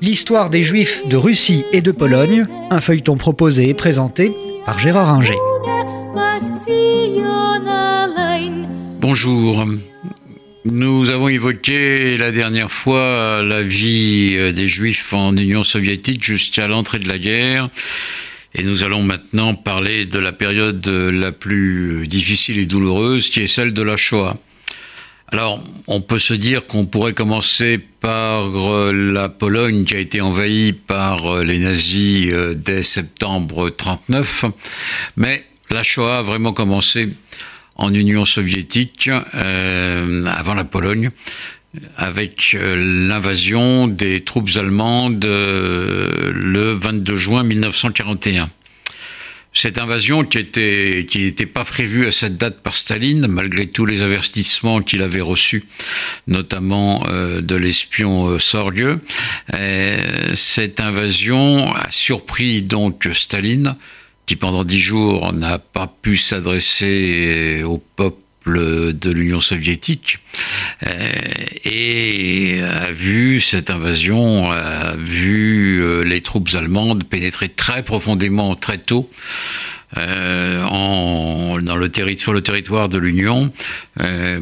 L'histoire des Juifs de Russie et de Pologne, un feuilleton proposé et présenté par Gérard Inger. Bonjour. Nous avons évoqué la dernière fois la vie des Juifs en Union soviétique jusqu'à l'entrée de la guerre. Et nous allons maintenant parler de la période la plus difficile et douloureuse, qui est celle de la Shoah. Alors, on peut se dire qu'on pourrait commencer par euh, la Pologne qui a été envahie par euh, les nazis euh, dès septembre 39, mais la Shoah a vraiment commencé en Union soviétique avant la Pologne avec l'invasion des troupes allemandes le 22 juin 1941. Cette invasion qui qui n'était pas prévue à cette date par Staline, malgré tous les avertissements qu'il avait reçus, notamment euh, de l'espion euh, euh, cette invasion a surpris donc Staline, qui pendant dix jours n'a pas pu s'adresser au peuple de l'Union soviétique euh, et a vu cette invasion, a vu euh, les troupes allemandes pénétrer très profondément, très tôt. Euh, en, dans le sur le territoire de l'Union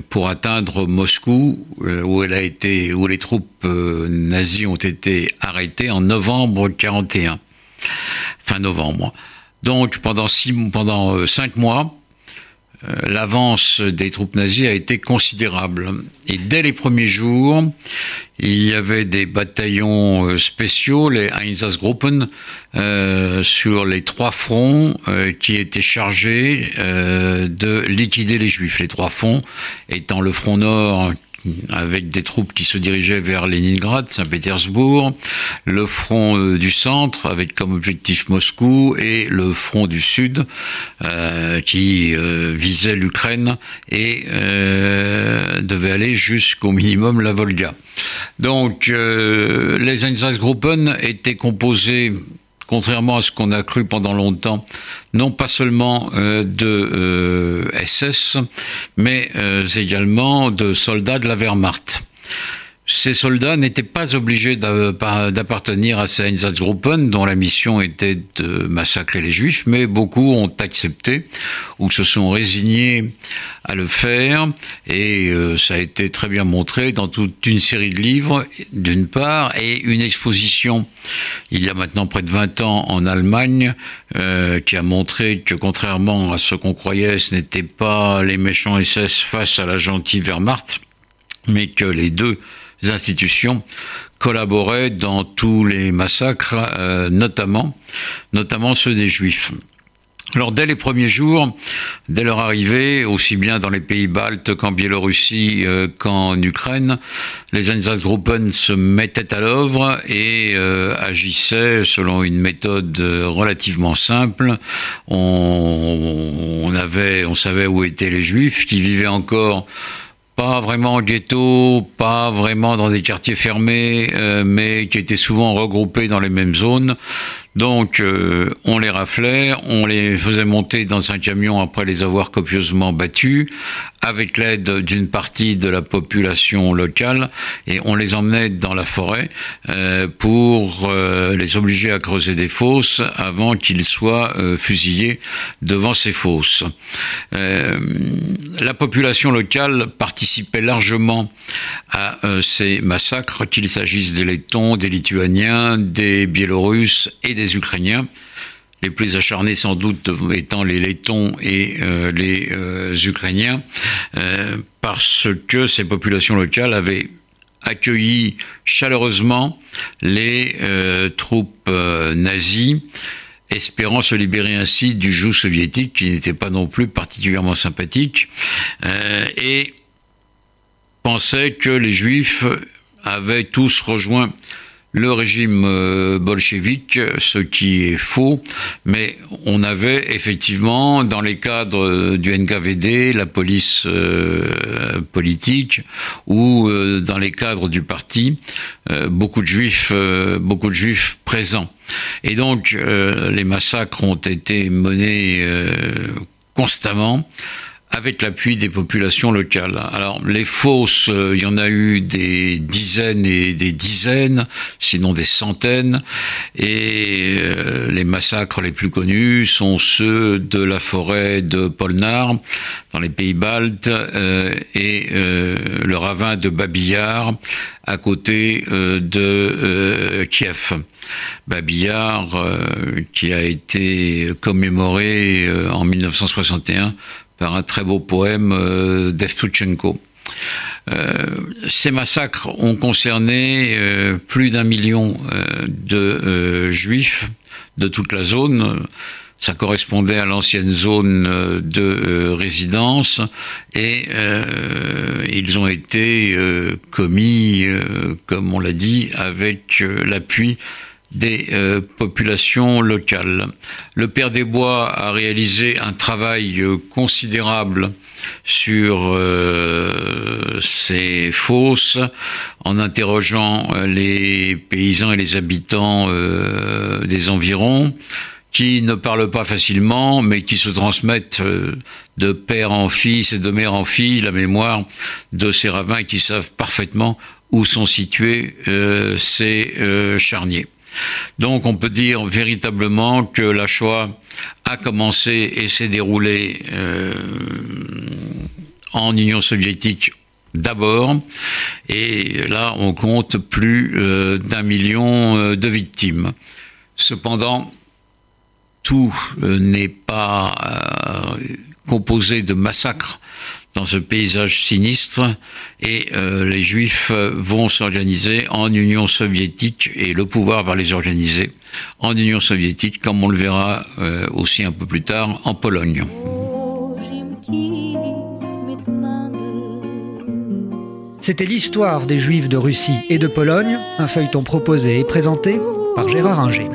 pour atteindre Moscou, où elle a été, où les troupes nazies ont été arrêtées en novembre 41, fin novembre. Donc pendant six, pendant cinq mois, euh, l'avance des troupes nazies a été considérable. Et dès les premiers jours, il y avait des bataillons euh, spéciaux, les Einsatzgruppen, euh, sur les trois fronts euh, qui étaient chargés euh, de liquider les Juifs. Les trois fronts étant le front nord avec des troupes qui se dirigeaient vers Leningrad, Saint-Pétersbourg, le front euh, du centre avec comme objectif Moscou et le front du sud euh, qui euh, visait l'Ukraine et devait aller jusqu'au minimum la Volga. Donc les Einsatzgruppen étaient composés contrairement à ce qu'on a cru pendant longtemps, non pas seulement euh, de SS, euh, mais euh, également de soldats de la Wehrmacht. Ces soldats n'étaient pas obligés d'appartenir à ces Einsatzgruppen dont la mission était de massacrer les juifs, mais beaucoup ont accepté ou se sont résignés à le faire. Et euh, ça a été très bien montré dans toute une série de livres d'une part et une exposition il y a maintenant près de 20 ans en Allemagne euh, qui a montré que contrairement à ce qu'on croyait ce n'étaient pas les méchants SS face à la gentille Wehrmacht mais que les deux institutions collaboraient dans tous les massacres, euh, notamment, notamment ceux des Juifs. Alors dès les premiers jours, dès leur arrivée, aussi bien dans les pays baltes qu'en Biélorussie euh, qu'en Ukraine, les Einsatzgruppen se mettaient à l'œuvre et euh, agissaient selon une méthode relativement simple. On, avait, on savait où étaient les Juifs qui vivaient encore pas vraiment en ghetto, pas vraiment dans des quartiers fermés, euh, mais qui étaient souvent regroupés dans les mêmes zones. Donc euh, on les raflait, on les faisait monter dans un camion après les avoir copieusement battus, avec l'aide d'une partie de la population locale, et on les emmenait dans la forêt euh, pour euh, les obliger à creuser des fosses avant qu'ils soient fusillés devant ces fosses. La population locale participait largement à ces massacres, qu'il s'agisse des Lettons, des Lituaniens, des Biélorusses et des Ukrainiens, les plus acharnés sans doute étant les Lettons et euh, les euh, Ukrainiens, euh, parce que ces populations locales avaient accueilli chaleureusement les troupes nazies, espérant se libérer ainsi du joug soviétique qui n'était pas non plus particulièrement sympathique, et pensaient que les Juifs avaient tous rejoint le régime euh, bolchevique, ce qui est faux, mais on avait effectivement dans les cadres du NKVD, la police euh, politique, ou euh, dans les cadres du parti, euh, beaucoup de juifs, euh, beaucoup de juifs présents. Et donc euh, les massacres ont été menés constamment avec l'appui des populations locales. Alors les fosses, euh, il y en a eu des dizaines et des dizaines, sinon des centaines, et euh, les massacres les plus connus sont ceux de la forêt de Polnar, dans les pays baltes, euh, et le ravin de Babillard, à côté de Kiev. Babillard, qui a été commémoré en 1961 par un très beau poème euh, d'Evtuchenko. Euh, ces massacres ont concerné euh, plus d'un million de juifs de toute la zone. Ça correspondait à l'ancienne zone de résidence et ils ont été commis, comme on l'a dit, avec l'appui des euh, populations locales. Le Père des Bois a réalisé un travail euh, considérable sur euh, ces fosses en interrogeant les paysans et les habitants des environs qui ne parlent pas facilement, mais qui se transmettent de père en fils et de mère en fille la mémoire de ces ravins qui savent parfaitement où sont situés ces charniers. Donc on peut dire véritablement que la Shoah a commencé et s'est déroulée euh, en Union soviétique d'abord, et là on compte plus euh, d'un million euh, de victimes. Cependant, tout n'est pas composé de massacres dans ce paysage sinistre et euh, les juifs vont s'organiser en Union soviétique et le pouvoir va les organiser en Union soviétique comme on le verra euh, aussi un peu plus tard en Pologne. C'était l'histoire des juifs de Russie et de Pologne, un feuilleton proposé et présenté par Gérard Inger.